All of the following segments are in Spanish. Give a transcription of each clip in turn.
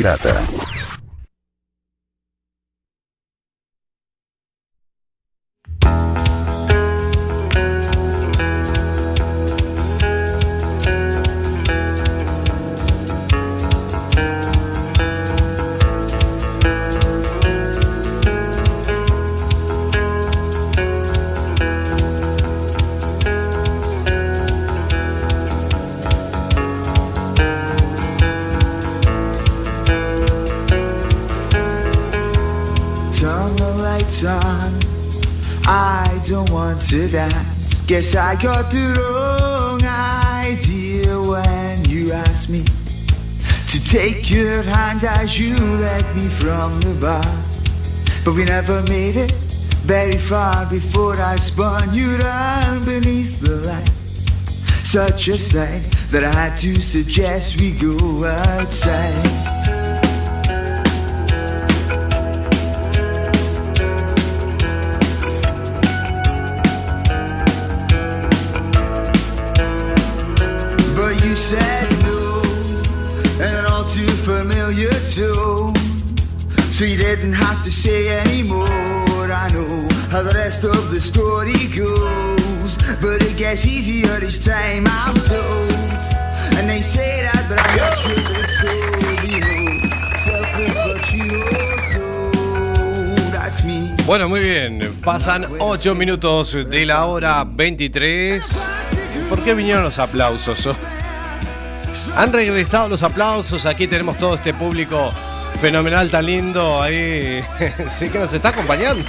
Pirata. Lights on. I don't want to dance. Guess I got the wrong idea when you asked me to take your hand as you led me from the bar. But we never made it very far before I spun you down beneath the light. Such a sight that I had to suggest we go outside. So you didn't have to say how the rest of the story goes, but it gets easier each time I'm told. And they say that, but I'm not. Bueno, muy bien. Pasan 8 minutos de la hora 23. ¿Por qué vinieron los aplausos? Han regresado los aplausos. Aquí tenemos todo este público fenomenal, tan lindo. Ahí sí que nos está acompañando.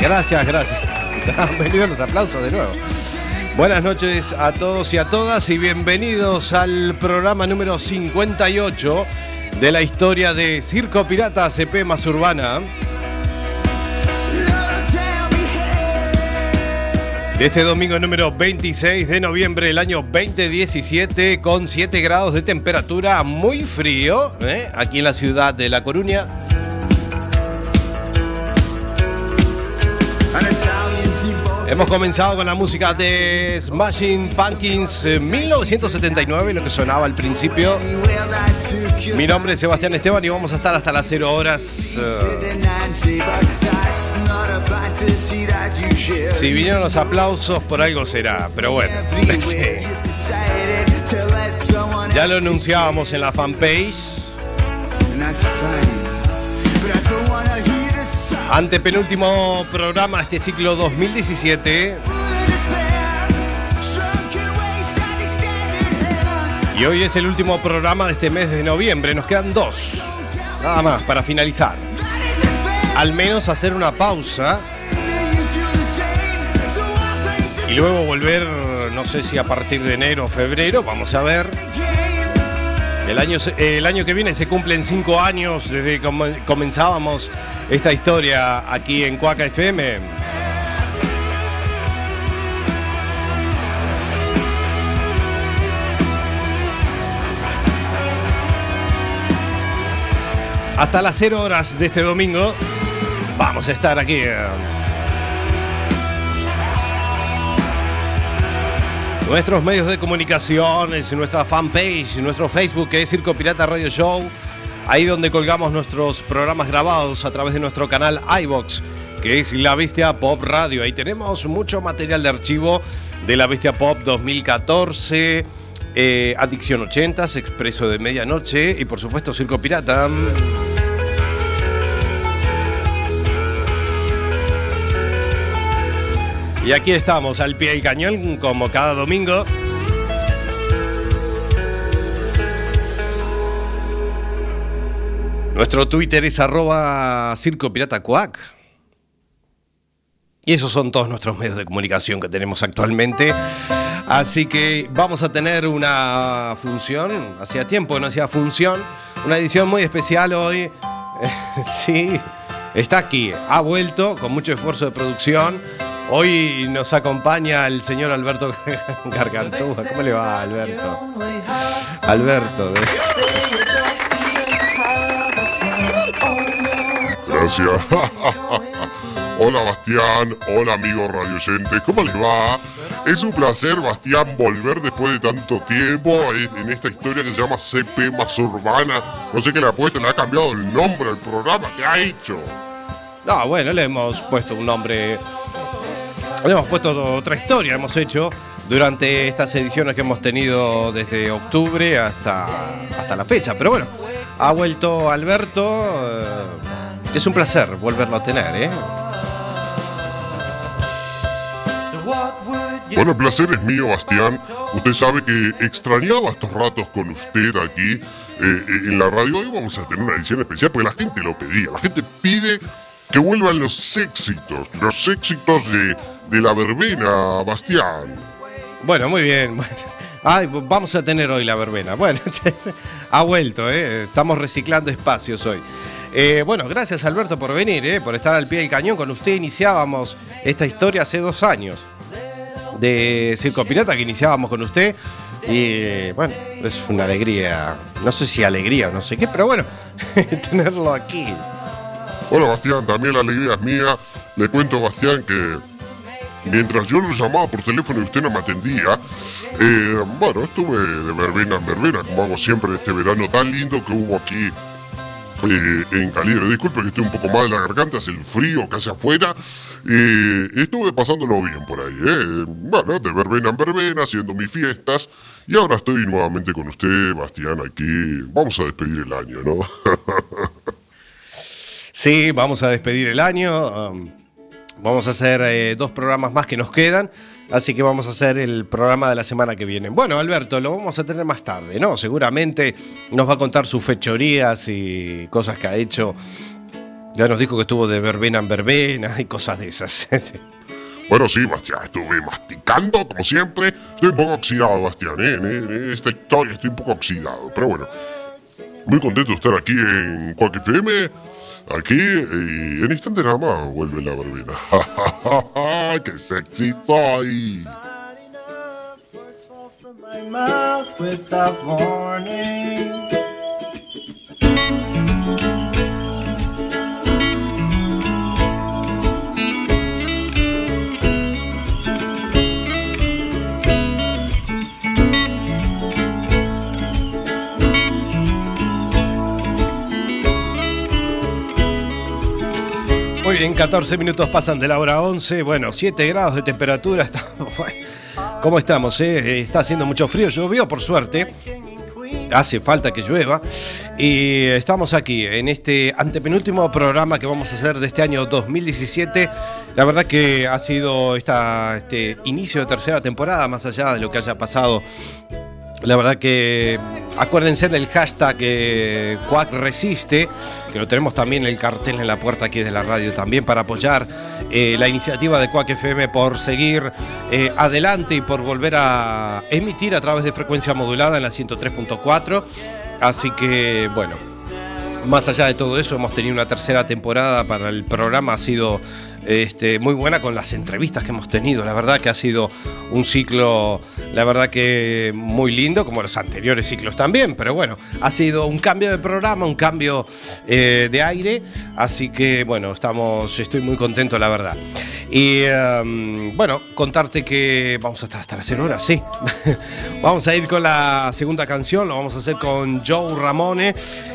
Gracias, gracias. Han venido los aplausos de nuevo. Buenas noches a todos y a todas y bienvenidos al programa número 58 de la historia de Circo Pirata CP más Urbana. Este domingo número 26 de noviembre del año 2017 con 7 grados de temperatura muy frío ¿eh? aquí en la ciudad de La Coruña. Hemos comenzado con la música de Smashing Pumpkins eh, 1979, lo que sonaba al principio. Mi nombre es Sebastián Esteban y vamos a estar hasta las 0 horas. eh, si vinieron los aplausos, por algo será, pero bueno. sí. Ya lo anunciábamos en la fanpage. sound Antepenúltimo programa de este ciclo 2017. full of despair. Shrunken waist and extended heaven. Y hoy es el último programa de este mes de noviembre. Nos quedan dos. Nada más para finalizar. Al menos hacer una pausa y luego volver, no sé si a partir de enero o febrero, vamos a ver. El año, el año que viene se cumplen cinco años desde que com- comenzábamos esta historia aquí en Cuaca FM. Hasta las 0 horas de este domingo vamos a estar aquí. Nuestros medios de comunicación, es nuestra fanpage, nuestro Facebook que es Circo Pirata Radio Show, ahí donde colgamos nuestros programas grabados a través de nuestro canal iBox, que es La Bestia Pop Radio. Ahí tenemos mucho material de archivo de La Bestia Pop 2014, eh, Adicción 80, Expreso de Medianoche y por supuesto Circo Pirata. Y aquí estamos al pie del cañón como cada domingo. Nuestro Twitter es arroba Circo. Y esos son todos nuestros medios de comunicación que tenemos actualmente. Así que vamos a tener una función, hacía tiempo no hacía función, una edición muy especial hoy. sí, está aquí, ha vuelto con mucho esfuerzo de producción. Hoy nos acompaña el señor Alberto Gargantúa. ¿Cómo le va, Alberto? Alberto, de- Gracias. hola Bastián, hola amigos radioyentes, ¿cómo les va? Es un placer, Bastián, volver después de tanto tiempo en esta historia que se llama CP más urbana. No sé qué le ha puesto, le ha cambiado el nombre al programa. ¿Qué ha hecho? No, bueno, le hemos puesto un nombre. Hemos puesto otra historia, hemos hecho durante estas ediciones que hemos tenido desde octubre hasta, hasta la fecha. Pero bueno, ha vuelto Alberto. eh, es un placer volverlo a tener, ¿eh? Bueno, el placer es mío, Bastián. Usted sabe que extrañaba estos ratos con usted aquí eh, en la radio. Hoy vamos a tener una edición especial porque la gente lo pedía. La gente pide que vuelvan los éxitos, los éxitos de, de la verbena, Bastián. Bueno, muy bien. Ay, vamos a tener hoy la verbena. Bueno, ha vuelto, ¿eh? Estamos reciclando espacios hoy. Eh, bueno, gracias Alberto por venir, ¿eh? por estar al pie del cañón. Con usted iniciábamos esta historia hace dos años de Circo Pirata que iniciábamos con usted. Y bueno, es una alegría, no sé si alegría o no sé qué, pero bueno, tenerlo aquí. Bueno, Bastián, también la alegría es mía. Le cuento, Bastián, que mientras yo lo llamaba por teléfono y usted no me atendía, eh, bueno, estuve de verbena en verbena, como hago siempre este verano tan lindo que hubo aquí eh, en Calibre. Disculpe que estoy un poco mal de la garganta, es el frío que hace afuera. Eh, estuve pasándolo bien por ahí, ¿eh? Bueno, de verbena en verbena, haciendo mis fiestas. Y ahora estoy nuevamente con usted, Bastián, aquí. Vamos a despedir el año, ¿no? Sí, vamos a despedir el año. um, vamos a hacer eh, dos programas más que nos quedan. Así que vamos a hacer el programa de la semana que viene. Bueno, Alberto, lo vamos a tener más tarde, ¿no? Seguramente nos va a contar sus fechorías y cosas que ha hecho. Ya nos dijo que estuvo de verbena en verbena y cosas de esas. Bueno, sí, Bastián, estuve masticando, como siempre. Estoy un poco oxidado, Bastián, ¿eh? en esta historia estoy un poco oxidado. Pero bueno, muy contento de estar aquí en Quack FM. Aquí, y en instante nada más vuelve la verbena. ¡Qué sexy soy! mouth without warning. Muy bien, 14 minutos pasan de la hora 11. Bueno, 7 grados de temperatura. Estamos, ¿Cómo estamos? eh? Está haciendo mucho frío. Llovió, por suerte. Hace falta que llueva. Y estamos aquí en este antepenúltimo programa que vamos a hacer de este año 2017. La verdad que ha sido esta, este inicio de tercera temporada, más allá de lo que haya pasado la verdad que acuérdense del hashtag eh, Quack Resiste, que lo tenemos también en el cartel en la puerta aquí de la radio también para apoyar eh, la iniciativa de Quack FM por seguir eh, adelante y por volver a emitir a través de frecuencia modulada en la 103.4. Así que bueno, más allá de todo eso, hemos tenido una tercera temporada para el programa, ha sido este, muy buena con las entrevistas que hemos tenido. La verdad que ha sido un ciclo, la verdad que muy lindo, como los anteriores ciclos también, pero bueno, ha sido un cambio de programa, un cambio eh, de aire, así que bueno, estamos, estoy muy contento, la verdad. Y um, bueno, contarte que vamos a estar hasta las 0 horas, sí. vamos a ir con la segunda canción, lo vamos a hacer con Joe Ramone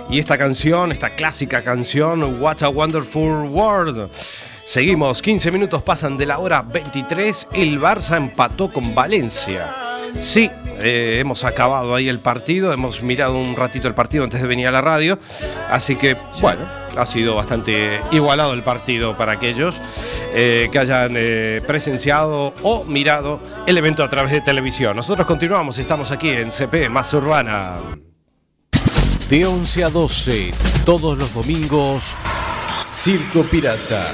y esta canción, esta clásica canción, What a Wonderful World. Seguimos, 15 minutos pasan de la hora 23, el Barça empató con Valencia. Sí, eh, hemos acabado ahí el partido, hemos mirado un ratito el partido antes de venir a la radio, así que bueno, ha sido bastante igualado el partido para aquellos eh, que hayan eh, presenciado o mirado el evento a través de televisión. Nosotros continuamos, estamos aquí en CP Más Urbana. De 11 a 12, todos los domingos, Circo Pirata.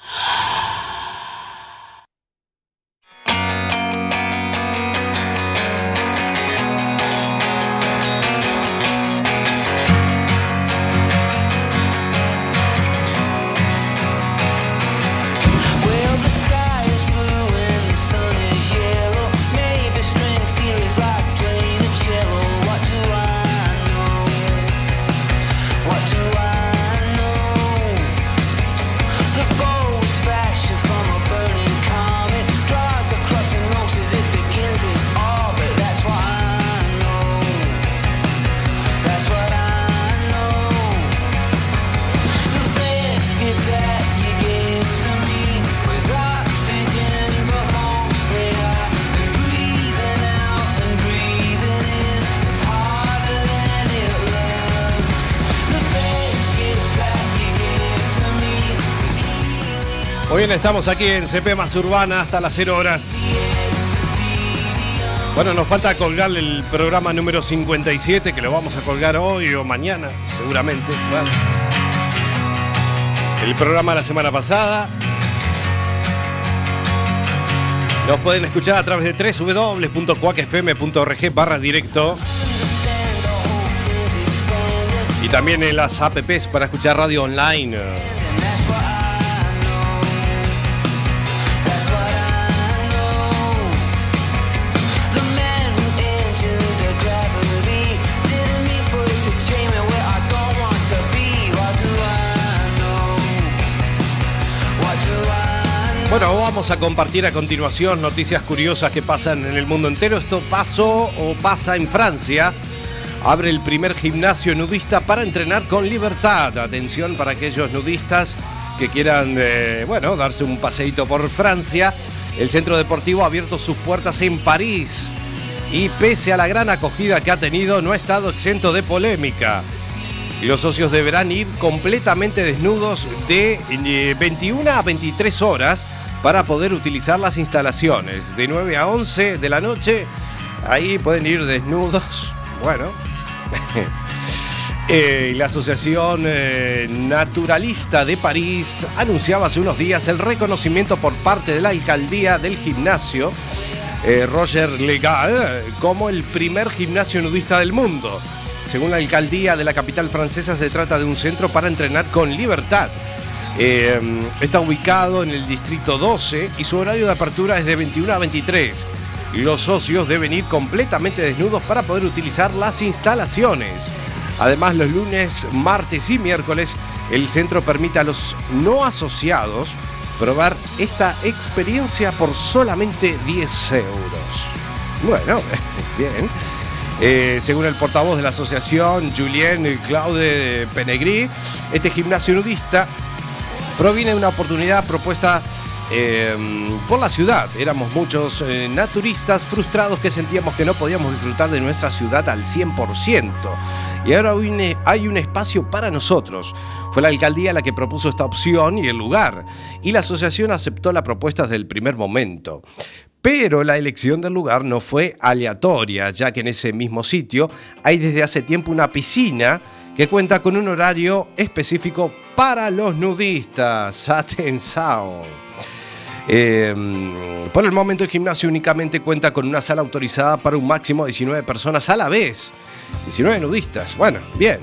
Estamos aquí en CP Más Urbana hasta las 0 horas. Bueno, nos falta colgar el programa número 57, que lo vamos a colgar hoy o mañana, seguramente. El programa de la semana pasada. Nos pueden escuchar a través de www.cuacfm.org barra directo y también en las apps para escuchar radio online. Bueno, vamos a compartir a continuación noticias curiosas que pasan en el mundo entero. Esto pasó o pasa en Francia. Abre el primer gimnasio nudista para entrenar con libertad. Atención para aquellos nudistas que quieran, eh, bueno, darse un paseíto por Francia. El centro deportivo ha abierto sus puertas en París y pese a la gran acogida que ha tenido, no ha estado exento de polémica. Los socios deberán ir completamente desnudos de eh, 21 a 23 horas para poder utilizar las instalaciones. De 9 a 11 de la noche, ahí pueden ir desnudos. Bueno. Eh, la Asociación eh, Naturalista de París anunciaba hace unos días el reconocimiento por parte de la alcaldía del gimnasio eh, Roger Legal como el primer gimnasio nudista del mundo. Según la alcaldía de la capital francesa, se trata de un centro para entrenar con libertad. Eh, está ubicado en el distrito 12 y su horario de apertura es de 21 a 23. Y los socios deben ir completamente desnudos para poder utilizar las instalaciones. Además, los lunes, martes y miércoles, el centro permite a los no asociados probar esta experiencia por solamente 10 euros. Bueno, bien. Eh, según el portavoz de la asociación, Julien Claude Penegri, este gimnasio nudista proviene de una oportunidad propuesta eh, por la ciudad. Éramos muchos eh, naturistas frustrados que sentíamos que no podíamos disfrutar de nuestra ciudad al 100%. Y ahora hay un espacio para nosotros. Fue la alcaldía la que propuso esta opción y el lugar. Y la asociación aceptó la propuesta desde el primer momento. Pero la elección del lugar no fue aleatoria, ya que en ese mismo sitio hay desde hace tiempo una piscina que cuenta con un horario específico para los nudistas. Atención. Eh, por el momento el gimnasio únicamente cuenta con una sala autorizada para un máximo de 19 personas a la vez. 19 nudistas. Bueno, bien.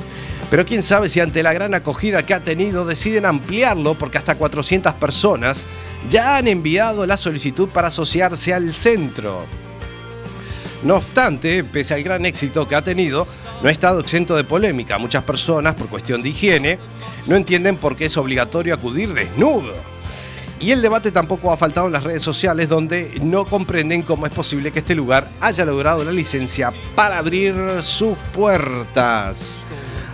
Pero quién sabe si ante la gran acogida que ha tenido deciden ampliarlo porque hasta 400 personas ya han enviado la solicitud para asociarse al centro. No obstante, pese al gran éxito que ha tenido, no ha estado exento de polémica. Muchas personas, por cuestión de higiene, no entienden por qué es obligatorio acudir desnudo. Y el debate tampoco ha faltado en las redes sociales donde no comprenden cómo es posible que este lugar haya logrado la licencia para abrir sus puertas.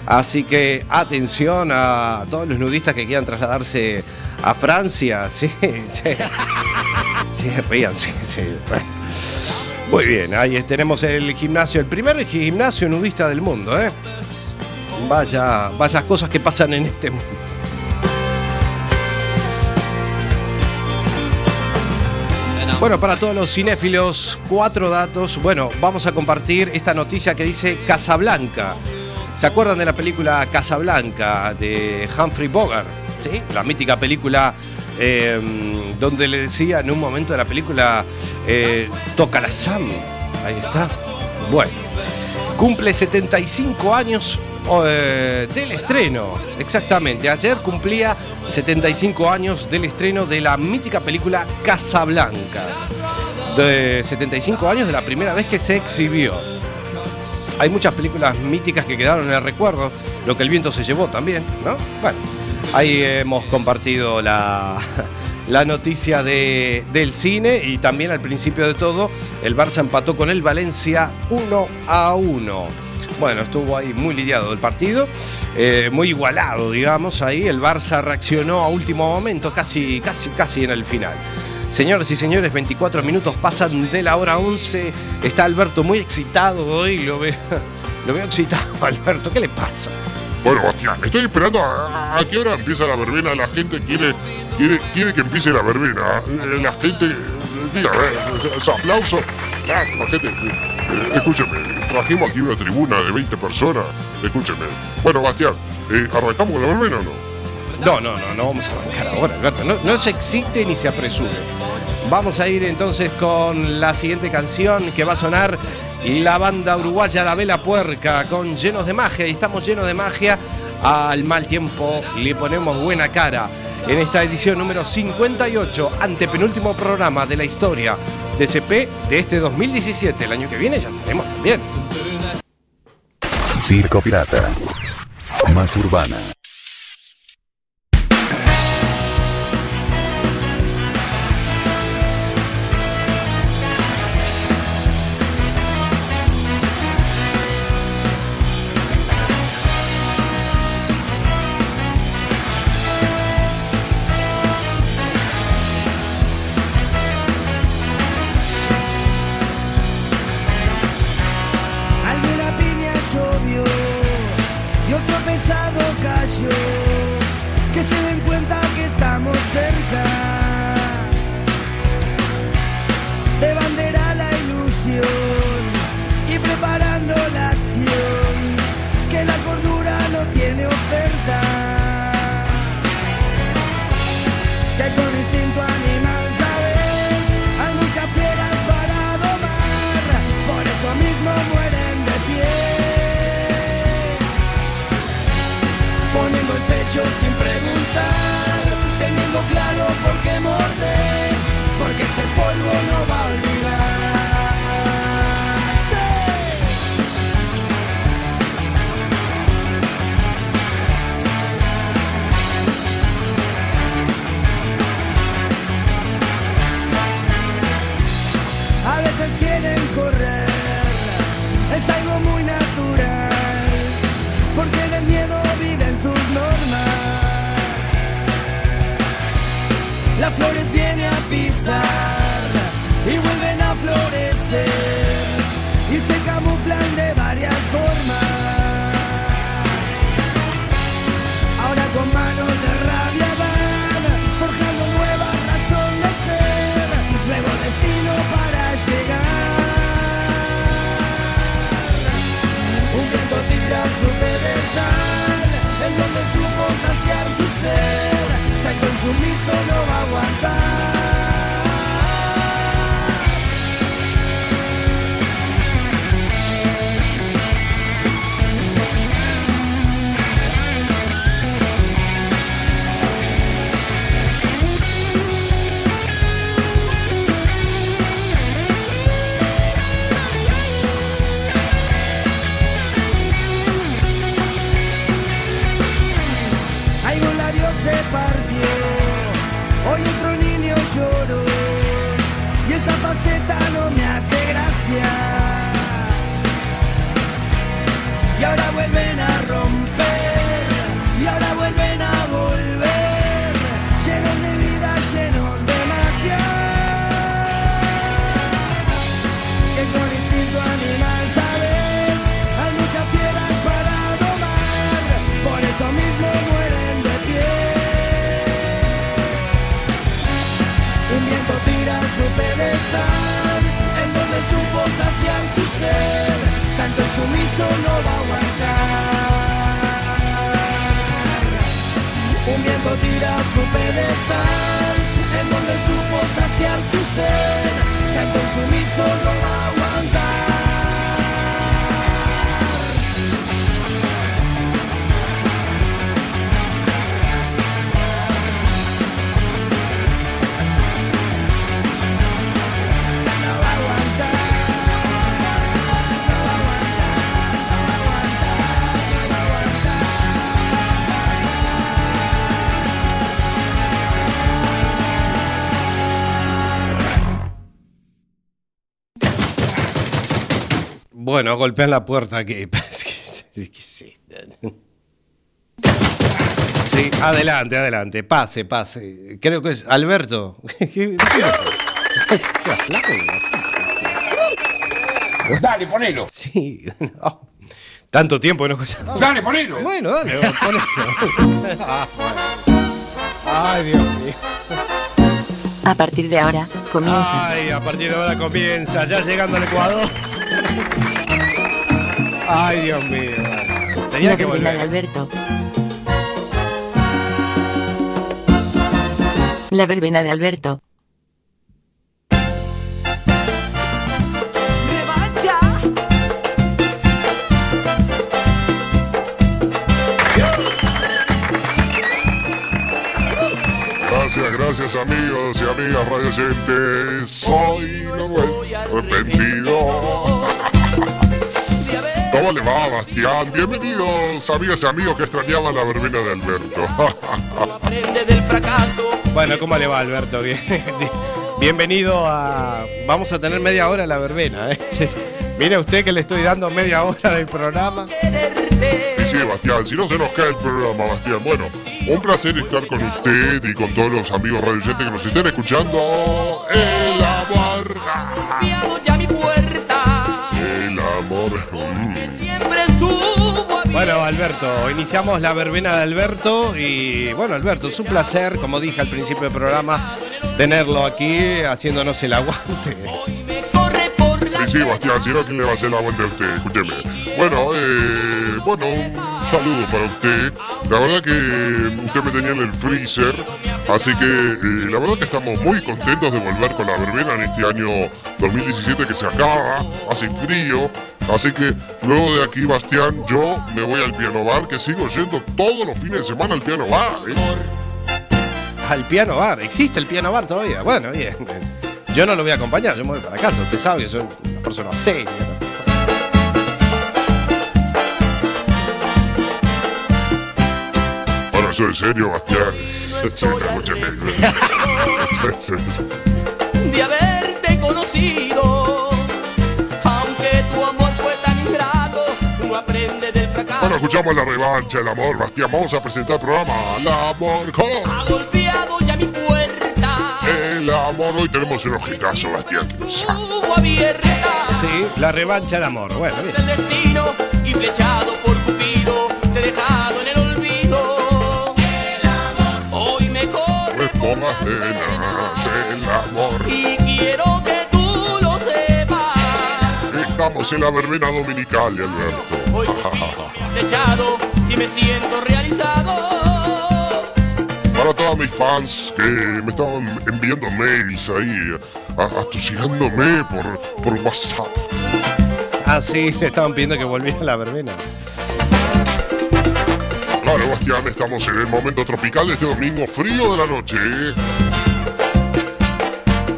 Así que atención a todos los nudistas que quieran trasladarse a Francia. Sí, sí. Sí, ríanse, sí. Muy bien, ahí tenemos el gimnasio, el primer gimnasio nudista del mundo, ¿eh? Vaya, vaya cosas que pasan en este mundo. Bueno, para todos los cinéfilos, cuatro datos. Bueno, vamos a compartir esta noticia que dice Casablanca. ¿Se acuerdan de la película Casablanca de Humphrey Bogart? ¿Sí? La mítica película eh, donde le decía en un momento de la película, eh, toca la Sam. Ahí está. Bueno, cumple 75 años eh, del estreno. Exactamente, ayer cumplía 75 años del estreno de la mítica película Casablanca. De 75 años de la primera vez que se exhibió. Hay muchas películas míticas que quedaron en el recuerdo, lo que el viento se llevó también, ¿no? Bueno, ahí hemos compartido la, la noticia de- del cine y también al principio de todo, el Barça empató con el Valencia 1 a 1. Bueno, estuvo ahí muy lidiado el partido, eh, muy igualado, digamos, ahí. El Barça reaccionó a último momento, casi, casi, casi en el final. Señoras y señores, 24 minutos pasan de la hora 11. Está Alberto muy excitado hoy, lo veo, lo veo excitado, Alberto. ¿Qué le pasa? Bueno, Bastián, estoy esperando a, a- a qué hora empieza la verbena. La gente quiere, quiere, quiere que empiece la verbena. Eh, La gente, eh, diga, eh, ese aplauso. Ah, la gente, eh, escúcheme, trajimos aquí una tribuna de 20 personas. Escúcheme. Bueno, Bastián, ¿arrancamos con la verbena o no? No, no, no, no vamos a arrancar ahora, Alberto. No, no se excite ni se apresure. Vamos a ir entonces con la siguiente canción que va a sonar la banda uruguaya La Vela Puerca con Llenos de Magia. Y estamos llenos de magia. Al mal tiempo le ponemos buena cara. En esta edición número 58, antepenúltimo programa de la historia de CP de este 2017. El año que viene ya estaremos también. Circo Pirata. Más urbana. Golpean la puerta aquí. Sí, adelante, adelante. Pase, pase. Creo que es Alberto. ¿Qué- qué- de qué hablas? Dale, ponelo. Sí, no. Tanto tiempo que no escuchamos. Dale, ponelo. Bueno, dale, ponelo. Ah, bueno. Ay, Dios mío. A partir de ahora, comienza. Ay, a partir de ahora comienza, ya llegando al Ecuador. Ay, Dios mío. Tenía la que verbena de volver. Alberto. La verbena de Alberto. Gracias, gracias amigos y amigas radio oyentes. Soy Manuel arrepentido. ¿Cómo le va, Bastián? Bienvenidos, amigas y amigos que extrañaban la verbena de Alberto. Aprende del fracaso. Bueno, ¿cómo le va, Alberto? Bien- Bienvenido a. Vamos a tener media hora la verbena. ¿eh? Mire usted que le estoy dando media hora del programa. Y sí, Bastián, si no se nos cae el programa, Bastián. Bueno, un placer estar con usted y con todos los amigos radio que nos estén escuchando. El Bueno, Alberto, iniciamos la verbena de Alberto y bueno, Alberto, es un placer, como dije al principio del programa, tenerlo aquí haciéndonos el aguante. Sí, Bastián, si no, ¿quién le va a hacer la aguante a usted? Escúcheme. Bueno, eh, bueno, un saludo para usted. La verdad que usted me tenía en el freezer, así que eh, la verdad que estamos muy contentos de volver con la verbena en este año 2017 que se acaba, hace frío. Así que luego de aquí, Bastián, yo me voy al piano bar, que sigo yendo todos los fines de semana al piano bar. ¿eh? Al piano bar, existe el piano bar todavía. Bueno, bien. es- Yo no lo voy a acompañar, yo me voy para casa. Usted sabe que soy una persona seria. ¿no? Bueno, eso en serio, Bastián. Sí, escúcheme. de haberte conocido. Escuchamos la revancha, el amor, Bastián. Vamos a presentar el programa El amor con Ha golpeado ya mi puerta. el amor. Hoy tenemos un ojitazo, Bastián. Sí, la revancha del amor. Bueno, bien. del destino y flechado por Cupido, te dejado en el olvido. Hoy me corre Pues por las penas, el amor. y Estamos en la verbena dominical, Alberto. Hoy y me siento realizado. Para todos mis fans que me estaban enviando mails ahí, a- atosigando-me por, por WhatsApp. Ah, sí, le estaban pidiendo que volviera a la verbena. Claro, Bastián, estamos en el momento tropical de este domingo frío de la noche.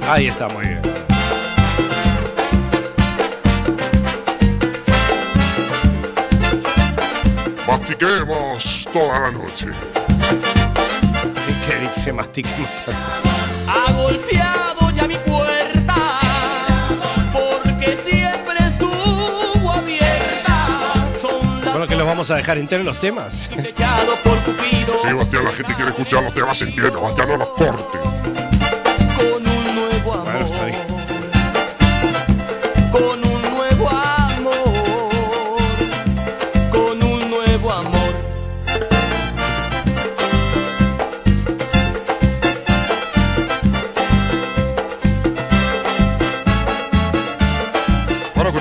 Ahí está, muy bien. Mastiquemos toda la noche. ¿Qué dice mastique? Ha golpeado ya mi puerta porque siempre estuvo abierta. Son las Bueno, que los vamos a dejar enteros los temas. Sí, Bastián, la gente quiere escuchar los temas entieros. Bastián, no los corte.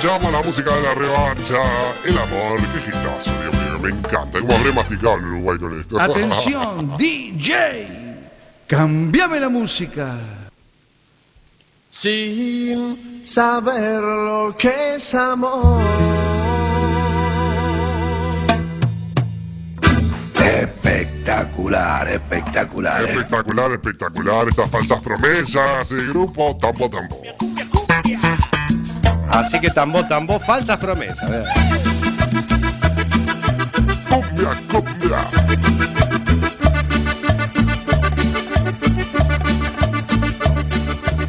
La música de la revancha, el amor, qué gitazo, Dios mío, me encanta. ¿Cómo habré masticado en Uruguay con esto? Atención, DJ. Cambiame la música. Sin saber lo que es amor. Espectacular, espectacular. eh. Espectacular, espectacular, estas falsas promesas, el grupo Tambo Tambo. Así que tambo, tambo, falsas promesas. ¿verdad? Cumbia, cumbia.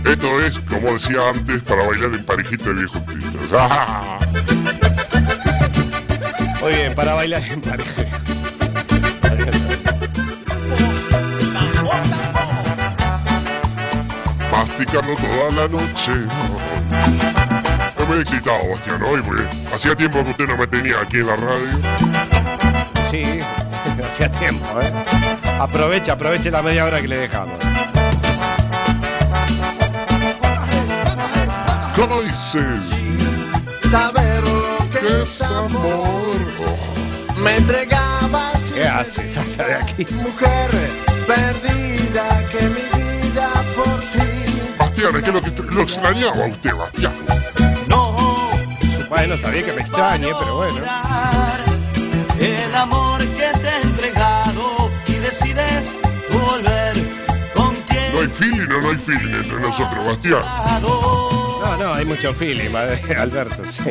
Esto es, como decía antes, para bailar en parejita de viejos. ¡Ah! Muy bien, para bailar en pareja. Masticando toda la noche. Estoy muy excitado, Bastián, hoy, porque hacía tiempo que usted no me tenía aquí en la radio. Sí, sí, hacía tiempo, ¿eh? Aproveche, aproveche la media hora que le dejamos. ¿Cómo dice? Saber lo que ¿Qué es amor? Oh. Me entregaba sin ¿Qué hace? Salga de aquí. mujer perdida que mi vida por ti. Bastián, es que lo, que lo extrañaba a usted, Bastián. No Bueno, está bien que me extrañe, pero bueno. El amor que te he entregado y decides volver con quien No hay feeling o no hay feeling entre nosotros, Bastián. No, no, hay mucho feeling, madre, Alberto, sí.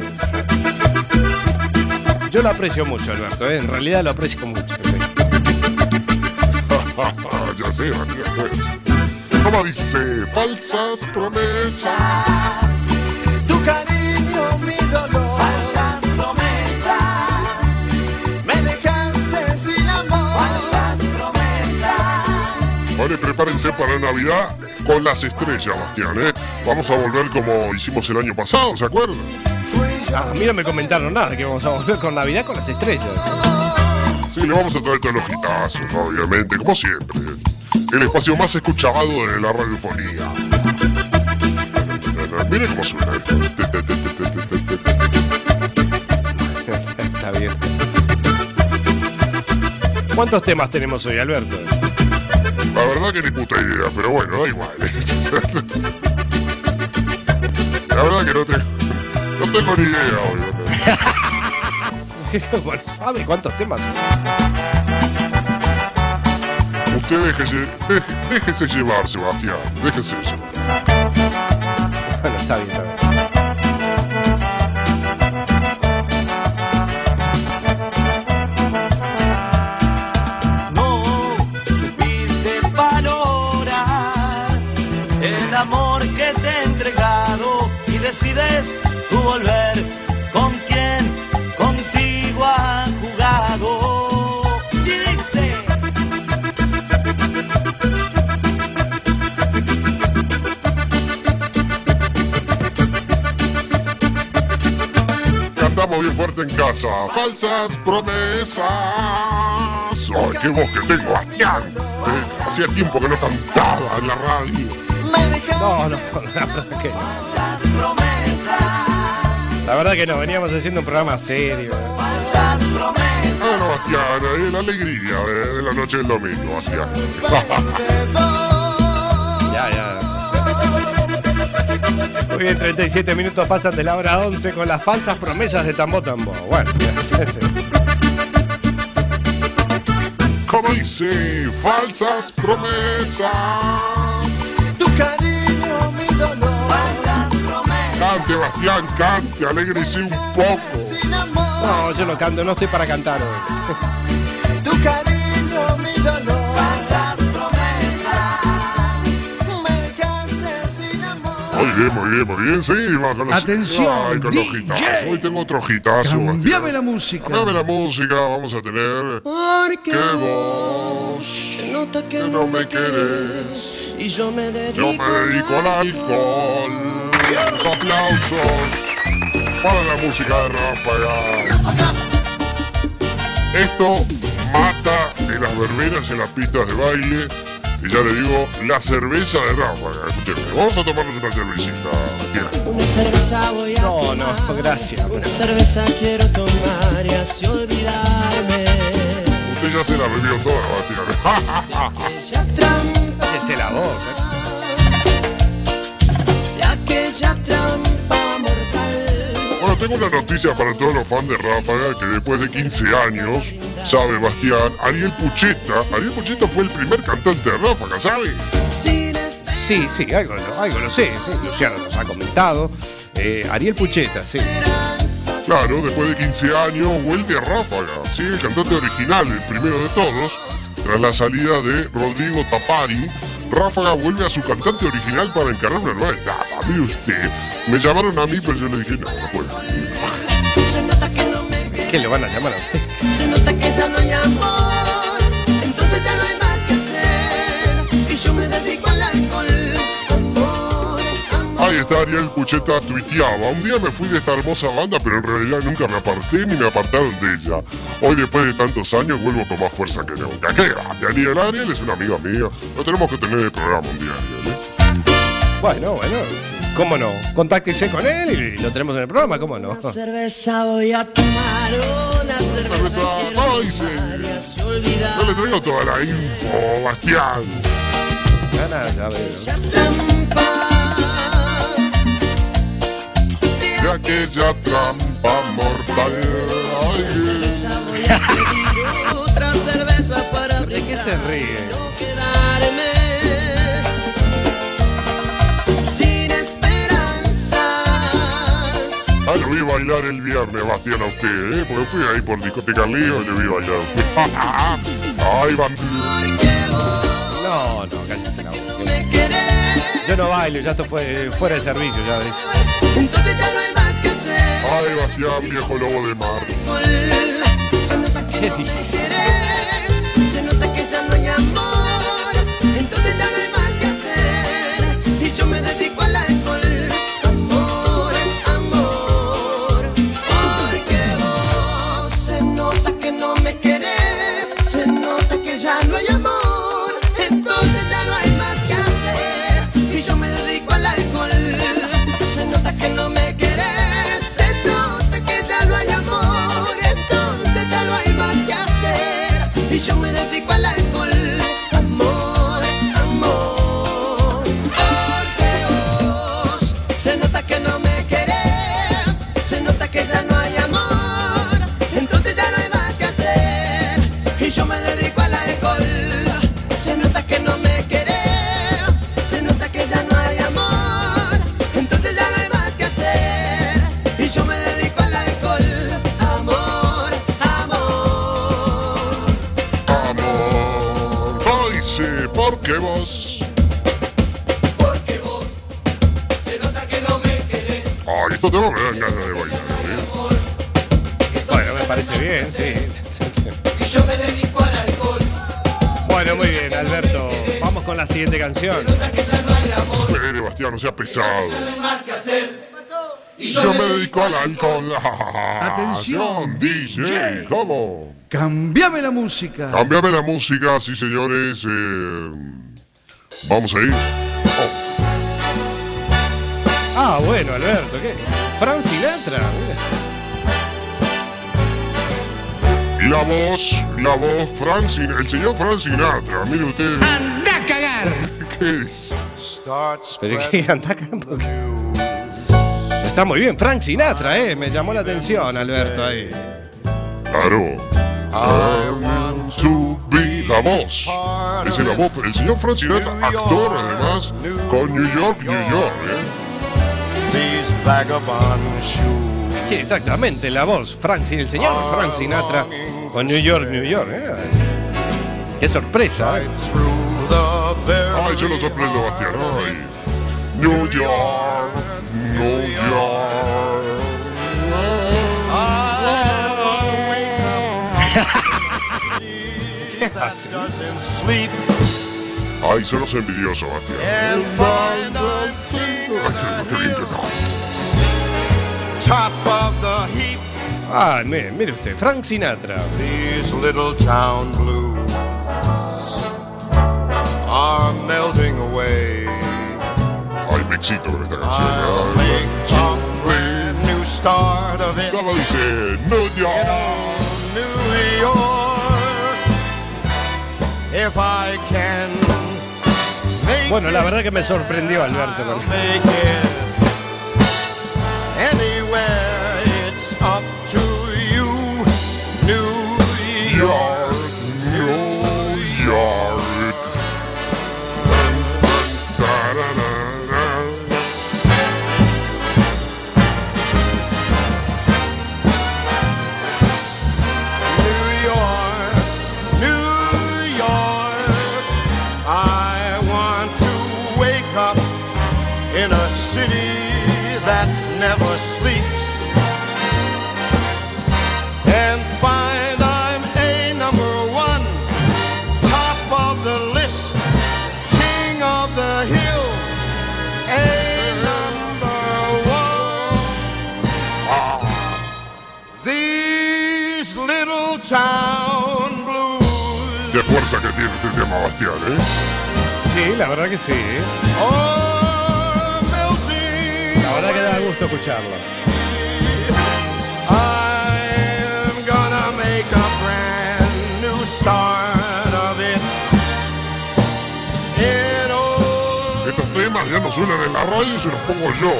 Yo lo aprecio mucho, Alberto, ¿eh? en realidad lo aprecio mucho. sí. ya sé, Bastián. pues. ¿Cómo dice? Falsas promesas. Tu prepárense para Navidad con las estrellas, Bastián, ¿eh? Vamos a volver como hicimos el año pasado, ¿se acuerdan? Ah, a mí no me comentaron nada, que vamos a volver con Navidad con las estrellas. Sí, le vamos a traer todos los hitazos, obviamente, como siempre. El espacio más escuchado de la radiofonía. Mire cómo suena esto. Está bien. ¿Cuántos temas tenemos hoy, Alberto? La verdad que ni puta idea, pero bueno, da igual. La verdad que no, te, no tengo ni idea hoy. bueno, ¿sabe cuántos temas? Usted déjese, déjese llevar, Sebastián. Déjese llevar. Bueno, está bien, está bien. Decides tú volver con quien contigo ha jugado. Y dice. Cantamos bien fuerte en casa. Falsas promesas. Ay, qué voz que tengo, Bastián. Eh, hacía tiempo que no cantaba en la radio. No, no, la verdad que no. La verdad que no, veníamos haciendo un programa serio. Falsas promesas. Bueno, Bastián, eh, la alegría de, de la noche del domingo, Bastián. Ya, ya. Muy bien, 37 minutos pasan de la hora 11 con las falsas promesas de Tambo Tambo. Bueno, Como dice, falsas promesas. Tu cariño, mi dolor. Falsas promesas. Cante, Bastián, cante, alégrese un poco. Sin amor. no, yo no canto, no estoy para cantar hoy. Tu cariño, mi dolor. Muy bien, muy bien, muy bien. Sí, va con los, Atención, Ay, con los DJ. hitazos. Hoy tengo otro hitazo, Cambiame la música. Cambiame la música, vamos a tener. Porque ¡Qué voz! se nota que Que no me querés. Y yo me Yo dedico, me dedico al alcohol. Los aplausos para la música de Ráfaga. Esto mata en las verbenas en las pistas de baile Y ya le digo, la cerveza de Ráfaga. Escúcheme, vamos a tomarnos una cervecita. Una cerveza voy a No, no, gracias. Una cerveza quiero tomar y así olvidarme Usted ya se la bebió toda, Bastián. aquella trampa, Cállese la boca. de aquella trampa tengo una noticia para todos los fans de Ráfaga que después de 15 años, sabe Bastián, Ariel Pucheta, Ariel Pucheta fue el primer cantante de Ráfaga, ¿sabe? Sí, sí, algo, lo- algo lo sé, sí. Luciano nos ha comentado. Eh, Ariel Pucheta, sí. Claro, después de 15 años vuelve a Ráfaga, sí, el cantante original, el primero de todos. Tras la salida de Rodrigo Tapari, Ráfaga vuelve a su cantante original para encarar una nueva etapa. Mire usted, me llamaron a mí, pero yo le dije, no, no puedo. se nota que no me quieres, ¿Qué le van a llamar a usted? se nota que ya no hay Ahí está Ariel Pucheta tuiteaba. Un día me fui de esta hermosa banda, pero en realidad nunca me aparté ni me apartaron de ella. Hoy, después de tantos años, vuelvo con más fuerza que nunca. ¿Qué va? Ariel, Ariel es una amiga mía. Lo tenemos que tener en el programa un día, Ariel. ¿eh? Bueno, bueno. ¿Cómo no? Contáctese con él y lo tenemos en el programa, ¿cómo no? Una cerveza voy a tomar, una cerveza ay. Yo le traigo toda la info, Bastián. Ganas, ya veo. De aquella trampa mortal. Ay, otra cerveza para ¿De qué se ríe? sin esperanzas. Ah, lo vi bailar el viernes, Bastián, a usted, ¿eh? Porque fui ahí por discoteca Lío y le vi bailar a usted. Ay, bandido. No, no, cállese la boca. Yo no bailo, ya esto fue fuera de servicio, ya ves. Ay, Bastián, viejo lobo de mar. ¿Qué no Y yo me dedico al alcohol, se nota que no me querés, se nota que ya no hay amor, entonces ya no hay más que hacer. Y yo me dedico al alcohol, amor, amor. Amor. Ay, sí, porque vos. Porque vos se nota que no me querés. Ay, esto me dan ganas de bailar, ¿eh? Bueno, me parece bien, sí. Alberto. Vamos con la siguiente canción. Espere, Bastián, no sea pesado. Yo me dedico al alcohol. Atención, DJ. ¿Cómo? Cambiame la música. Cambiame la música, sí, señores. eh, vamos a ir. Ah, bueno, Alberto, ¿qué? Fran Sinatra. mira. La voz, la voz, Frank el señor Frank Sinatra. Mire usted. ¡Anda a cagar! ¿Qué es? Pero qué anda acá. Está muy bien, Frank Sinatra, eh. Me llamó la atención, Alberto, ahí. Claro. I want to be la voz. Es la voz, el señor Frank Sinatra, actor además, con New York, New York. ¿eh? These vagabond shoes. Sí, exactamente, la voz. Frank, el señor Frank Sinatra con New York, New York. eh. Qué sorpresa, eh. Ay, yo lo sorprendo, Bastián. Ay. New York, New York. ¿Qué hace? Ay, son los envidiosos, Bastián. And find a single Ay, qué no. top of the heap. Ah, mire, mire usted, Frank Sinatra. These little town blues are melting away. Ay, me excito con esta canción. ¿eh? New start of it. ¿Cómo dice? New York. New York. If I can. Bueno, la verdad que me sorprendió Alberto este tema, Bastián, ¿eh? Sí, la verdad que sí. La verdad que da gusto escucharlo. I'm gonna make a brand new start of it. Estos temas ya no suenan en la radio y se los pongo yo.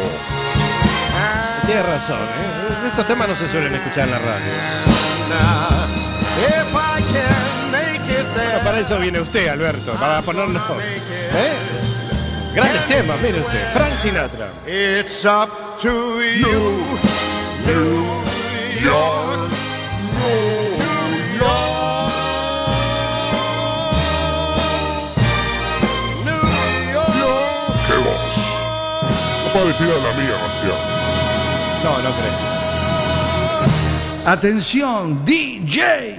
Tienes razón, ¿eh? Estos temas no se suelen escuchar en la radio. If I can para eso viene usted, Alberto, para ponernos. ¿eh? Grandes temas, mire usted. Frank Sinatra. It's up to you, New York. New York. New York. ¡Qué voz! No parecida a la mía, Bastián. No, no creo. Atención, DJ.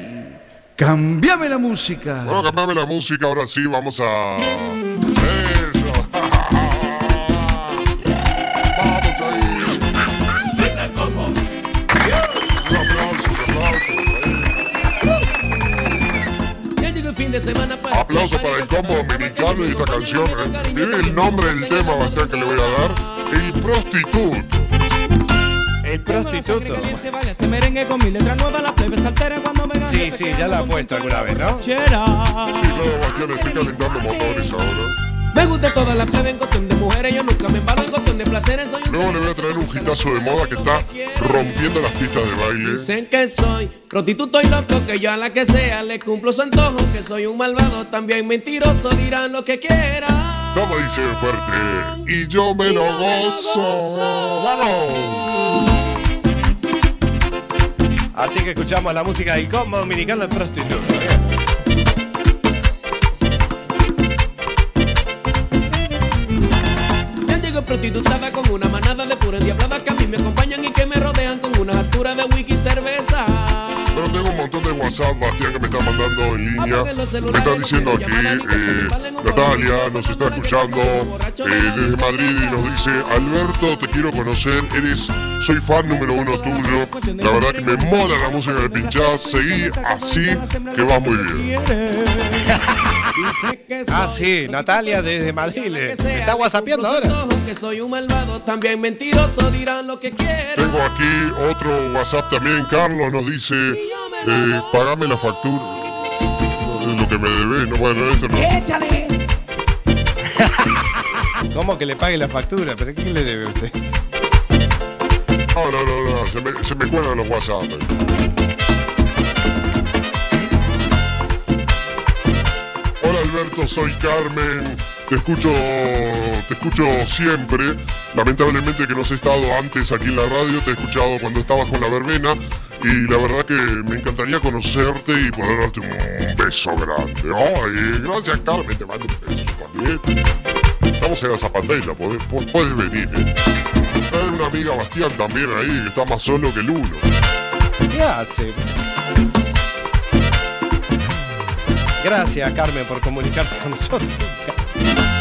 Cambiame la música. Bueno, cambiame la música, ahora sí, vamos a... Eso. Vamos ahí. Un aplauso, un aplauso. Ya llegó el fin de semana para Aplauso para el combo dominicano y esta canción. eh, Tiene el nombre del tema, Bastián, que le voy a dar. El prostituto. El prostituto. Este merengue con mi letra nueva, la plebe se altera cuando me gane. Sí, sí, ya la ha puesto alguna vez, ¿no? Y luego, Bastián, estoy calentando motores ahora. Me gusta toda la plebe en cuestión de mujeres, yo nunca me embalo en cuestión de placeres, soy un Luego le voy a traer un hitazo de moda que está rompiendo las pistas de baile. Dicen que soy prostituto y loco, que yo a la que sea le cumplo su antojo, que soy un malvado, también mentiroso, dirán lo que quieran. Como dice fuerte, y yo me lo gozo. ¡Vamos! Así que escuchamos la música del combo dominicano del prostituto. Ya llego prostitutada con una manada de pura endiablada que a mí me acompañan y que me rodean con una altura de wiki cerveza. WhatsApp, Bastián, que me están mandando en línea. Me están diciendo aquí, eh, Natalia nos está escuchando eh, desde Madrid y nos dice, Alberto, te quiero conocer, eres, soy fan número uno tuyo. La verdad que me mola la música que pinchás, seguí así, que vas muy bien. Ah, sí, Natalia desde Madrid. le- me está whatsappeando ahora. Tengo aquí otro WhatsApp también, Carlos nos dice, eh, pagame la factura. Lo que me debe, no bueno, esto no. ¡Échale! ¿Cómo que le pague la factura? ¿Pero qué le debe a usted? No, no, no, no, se me, se me cuelgan los WhatsApp. Hola Alberto, soy Carmen. Te escucho, te escucho siempre. Lamentablemente que no has estado antes aquí en la radio, te he escuchado cuando estabas con la verbena y la verdad que me encantaría conocerte y poder darte un beso grande. Ay, gracias Carmen, te mando un beso también. Estamos en la po- puedes venir. ¿eh? Hay una amiga Bastián también ahí que está más solo que el uno. ¿Qué hace? Gracias, Carmen, por comunicarte con nosotros.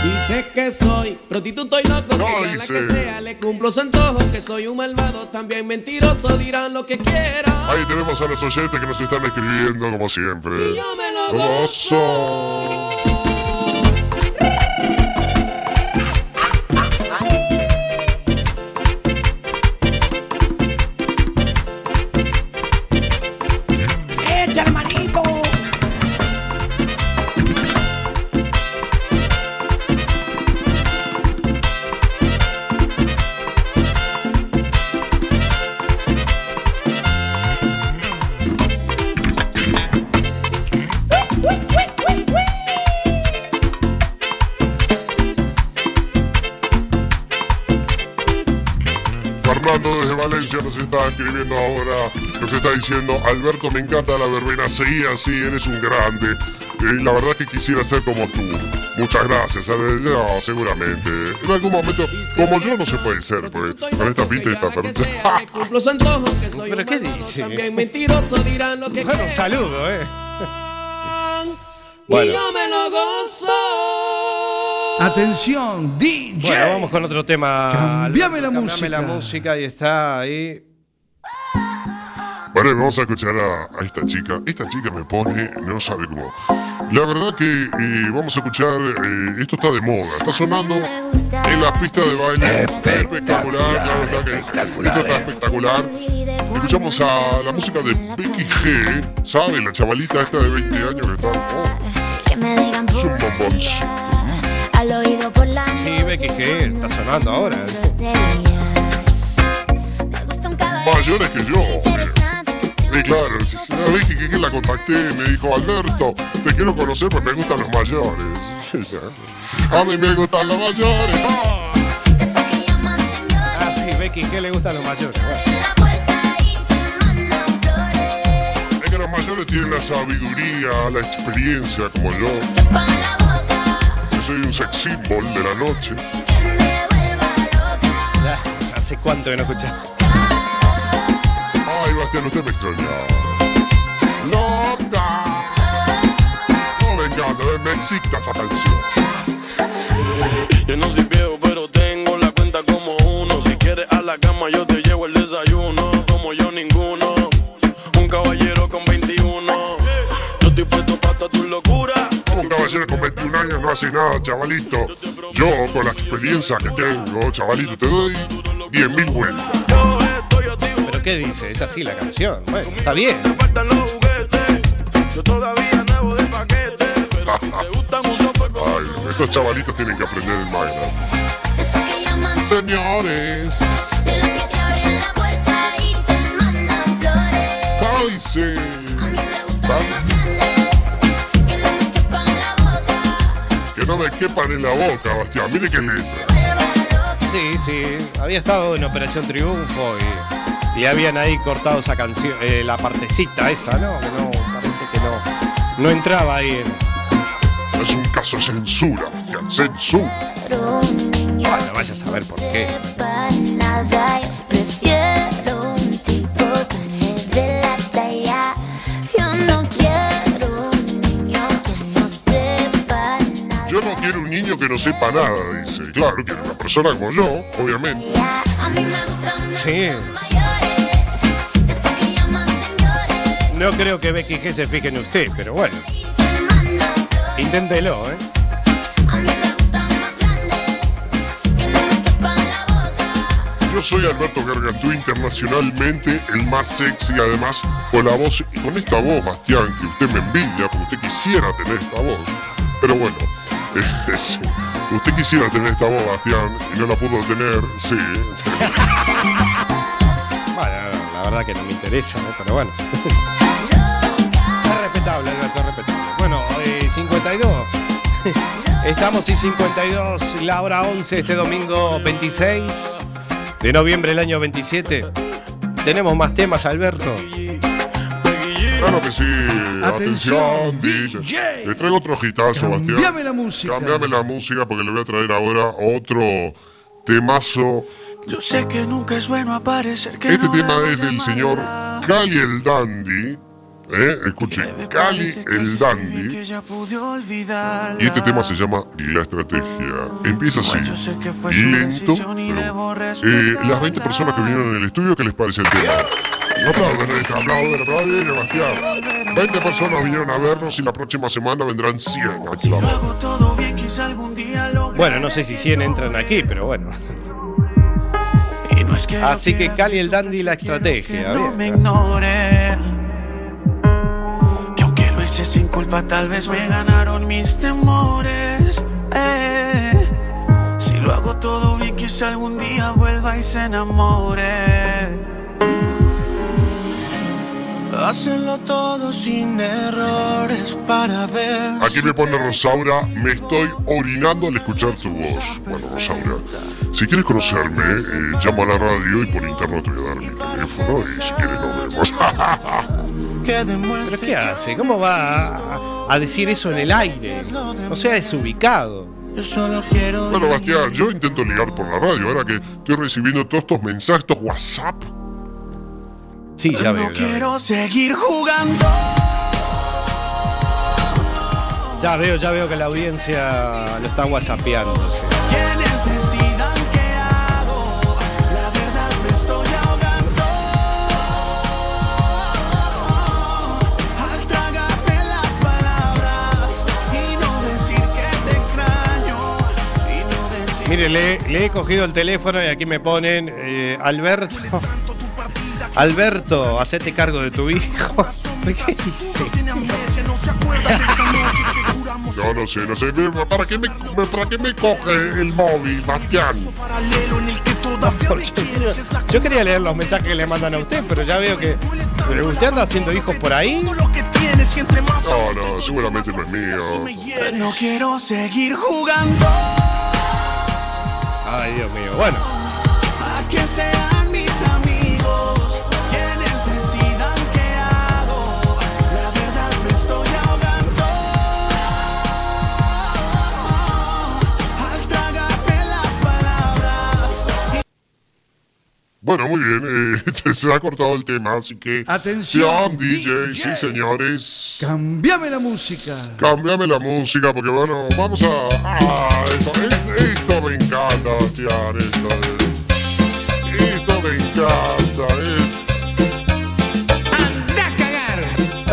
Dice que soy prostituto y loco, que yo a la que sea le cumplo su antojo, que soy un malvado, también mentiroso, dirán lo que quieran. Ahí tenemos a los oyentes que nos están escribiendo como siempre. me lo Gozo. Diciendo, Alberto, me encanta la verbena, seguí así, eres un grande. Eh, la verdad que quisiera ser como tú. Muchas gracias. eh, No, seguramente. En algún momento, como yo no se puede ser, porque con esta pinta y esta soy ¿Pero qué dice? También mentiroso dirán lo que Bueno, un saludo, eh. Y Bueno. yo me lo gozo. Atención, DJ. Bueno, vamos con otro tema. Cambiame la Cambiame música. la música y está ahí. Bueno, vamos a escuchar a, a esta chica. Esta chica me pone, no sabe cómo. La verdad que eh, vamos a escuchar, eh, esto está de moda, está sonando en las pistas de baile. Espectacular, la verdad que esto está espectacular. Escuchamos a la música de Becky G, ¿sabe? La chavalita esta de 20 años que está. oh, es un bombón. Sí, Becky G, está sonando ahora. Mayores que yo. Y claro, una Becky G que la contacté me dijo, Alberto, te quiero conocer porque me gustan los mayores. A mí me gustan los mayores. ¡Ah! Ah, sí, Becky G le gustan los mayores. Bueno. Es que los mayores tienen la sabiduría, la experiencia como yo. Yo soy un sex symbol de la noche. Ya, ¿Hace cuánto que no escuchaste? Bastián, usted me extraña. ¡Loca! No me encanta, me- excita esta canción. Yo no soy viejo, pero tengo la cuenta como uno. Si quieres a la cama, yo te llevo el desayuno. Como yo, ninguno. Un caballero con 21. Yo estoy puesto para tu locura. Un caballero con 21 años no hace nada, chavalito. Yo, con la experiencia que tengo, chavalito, te doy 10.000 vueltas. ¿Pero qué dice? Es así la canción. Bueno, está bien. Yo todavía nuevo de paquete. Pero si te gustan con Ay, estos chavalitos tienen que aprender el Minecraft. Señores. Ay, sí. Que no me quepan en la boca, Bastián. Mire qué letra. Sí, sí. Había estado en Operación Triunfo y, y habían ahí cortado esa canción, eh, la partecita esa, ¿no? Que no, parece que no, no entraba ahí en. Es un caso de censura, Bastián. Censura. Bueno, vaya a saber por qué. Yo no quiero un niño que no sepa nada. Dice. Claro, quiero una persona como yo, obviamente. Sí. No creo que Becky G se fije en usted, pero bueno. Inténtelo, ¿eh? Yo soy Alberto Gargantú, internacionalmente el más sexy, además con la voz, y con esta voz, Bastián, que usted me envidia, porque usted quisiera tener esta voz. Pero bueno, eh, sí, usted quisiera tener esta voz, Bastián, y no la pudo tener, sí. sí. Bueno, la verdad que no me interesa, ¿no? Pero bueno. 52. Estamos y 52, la hora 11, este domingo 26 de noviembre del año 27. Tenemos más temas, Alberto. Claro que sí. Atención, DJ. Le traigo otro hitazo, Bastián. Cambiame la música. Cambiame la música porque le voy a traer ahora otro temazo. Yo sé que nunca es bueno aparecer que Este no tema es del señor Cali el Dandy. ¿Eh? Escuche, Cali el Dandy. Y este tema se llama La Estrategia. Empieza así, lento, pero, eh, las 20 personas que vinieron en el estudio, ¿qué les parece el tema? No aplauden, aplauden, aplauden, Sebastián. 20 personas vinieron a vernos y la próxima semana vendrán 100. aquí vamos. Hago todo bien, quizá algún día logre. Bueno, no sé si 100 entran aquí, pero bueno. Así que Cali el Dandy la estrategia. no me ignore. Sin culpa, tal vez me ganaron mis temores. Eh, si lo hago todo bien, quizá algún día vuelva y se enamore. Hacenlo todo sin errores para ver. Aquí me pone Rosaura, me estoy orinando al escuchar tu voz. Bueno, Rosaura, Si quieres conocerme, eh, llama a la radio y por interno te voy a dar mi teléfono y si quieres nos vemos. ¿Pero qué hace? ¿Cómo va a, a decir eso en el aire? O sea, desubicado. Bueno, Bastián, yo intento ligar por la radio ahora que estoy recibiendo todos estos mensajes, estos WhatsApp. Sí, ya veo. ya veo. Quiero seguir jugando. Ya veo, ya veo que la audiencia lo está whatsappeando. sí. Mire, le, le he cogido el teléfono y aquí me ponen, eh, Alberto, Alberto, hacete cargo de tu hijo. ¿Qué dice? No, no sé, no sé. ¿Para qué me, para qué me coge el móvil, Bastián? Yo quería leer los mensajes que le mandan a usted, pero ya veo que pero usted anda haciendo hijos por ahí. No, no, seguramente no es mío. No quiero seguir jugando. Ay, Dios mío. Bueno, Bueno, muy bien, eh, se ha cortado el tema, así que... Atención, DJ, sí, señores. Cambiame la música. Cámbiame la música porque, bueno, vamos a... Ah, esto, es- esto me encanta, Bastián, esto, esto me encanta, eh. ¡Anda a cagar!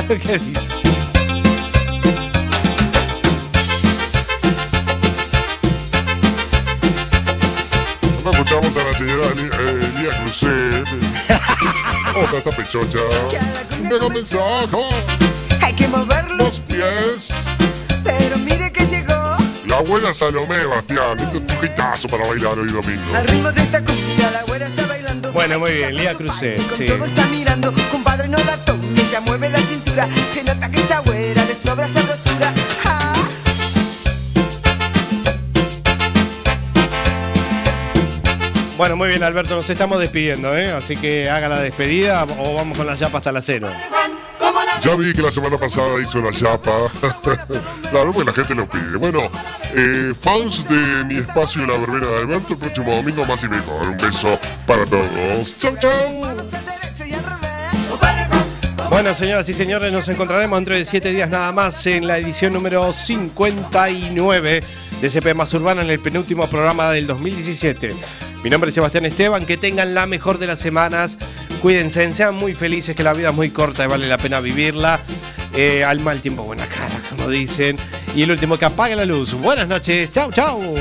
¿qué dice? Señora eh, Lía Cruzet. Otra esta pechocha. Mensaje. Hay que moverlo, Los pies. pero mire que llegó. La abuela Salomé, Bastián. Esto es para bailar hoy domingo. Al ritmo de esta cumbia, la güera está bailando. Bueno, muy bien, Lía Cruzet, sí. Todo está mirando, compadre, no la tome. Ella mueve la cintura. Se nota que esta güera le sobra sabrosura. Ah. Bueno, muy bien, Alberto, nos estamos despidiendo, ¿eh? Así que haga la despedida o vamos con la chapa hasta la cero. Ya vi que la semana pasada hizo la chapa. claro, pues la gente lo pide. Bueno, eh, fans de mi espacio La Verbena de Alberto, el próximo domingo más y mejor. Un beso para todos. Chau, chau. Bueno, señoras y señores, nos encontraremos dentro de siete días nada más en la edición número 59 de CP Más Urbana en el penúltimo programa del 2017. Mi nombre es Sebastián Esteban, que tengan la mejor de las semanas. Cuídense, sean muy felices, que la vida es muy corta y vale la pena vivirla. Eh, al mal tiempo, buena cara, como dicen. Y el último que apague la luz. Buenas noches, chau, chau.